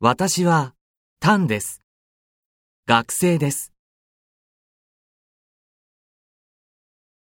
私は、タンです。学生です。